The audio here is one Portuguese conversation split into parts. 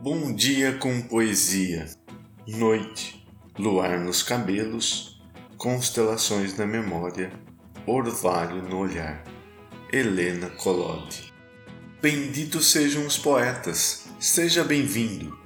Bom dia com poesia. Noite, luar nos cabelos, constelações na memória, orvalho no olhar. Helena Collodi. Benditos sejam os poetas. Seja bem-vindo.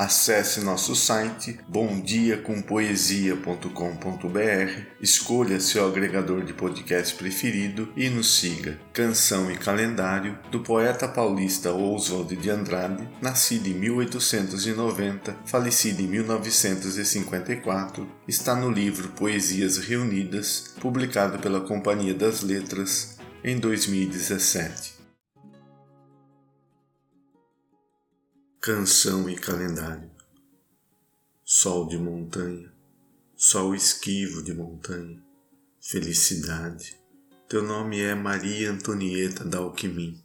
Acesse nosso site bomdiacompoesia.com.br, escolha seu agregador de podcast preferido e nos siga. Canção e Calendário do poeta paulista Oswald de Andrade, nascido em 1890, falecido em 1954, está no livro Poesias Reunidas, publicado pela Companhia das Letras em 2017. Canção e calendário. Sol de montanha, sol esquivo de montanha, felicidade. Teu nome é Maria Antonieta da Alquimim.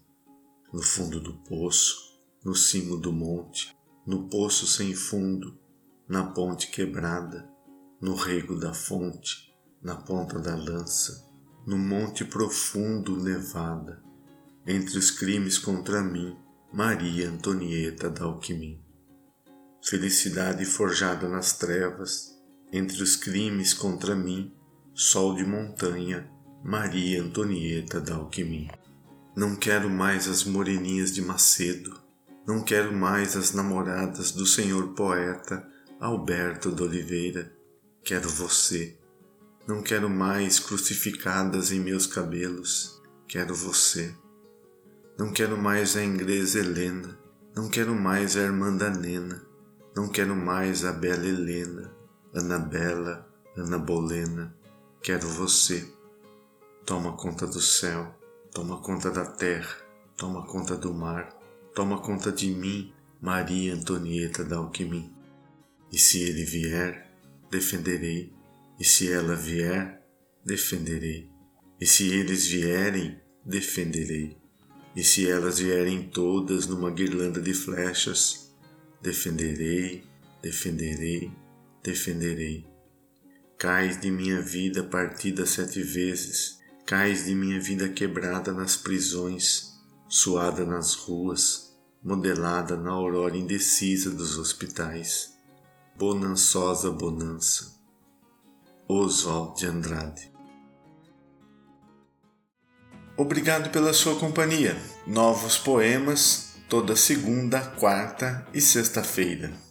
No fundo do poço, no cimo do monte, no poço sem fundo, na ponte quebrada, no rego da fonte, na ponta da lança, no monte profundo nevada, entre os crimes contra mim, Maria Antonieta da Alquimim. Felicidade forjada nas trevas, entre os crimes contra mim, sol de montanha, Maria Antonieta da Alquimim. Não quero mais as moreninhas de Macedo, não quero mais as namoradas do senhor poeta Alberto de Oliveira, quero você. Não quero mais crucificadas em meus cabelos, quero você. Não quero mais a inglesa Helena, não quero mais a irmã da Nena, não quero mais a bela Helena, Anabela, Ana Bolena, quero você. Toma conta do céu, toma conta da terra, toma conta do mar, toma conta de mim, Maria Antonieta da Alquimim. E se ele vier, defenderei, e se ela vier, defenderei, e se eles vierem, defenderei e se elas vierem todas numa guirlanda de flechas, defenderei, defenderei, defenderei. Cais de minha vida partida sete vezes, cais de minha vida quebrada nas prisões, suada nas ruas, modelada na aurora indecisa dos hospitais. Bonançosa bonança. Oswald de Andrade Obrigado pela sua companhia. Novos poemas toda segunda, quarta e sexta-feira.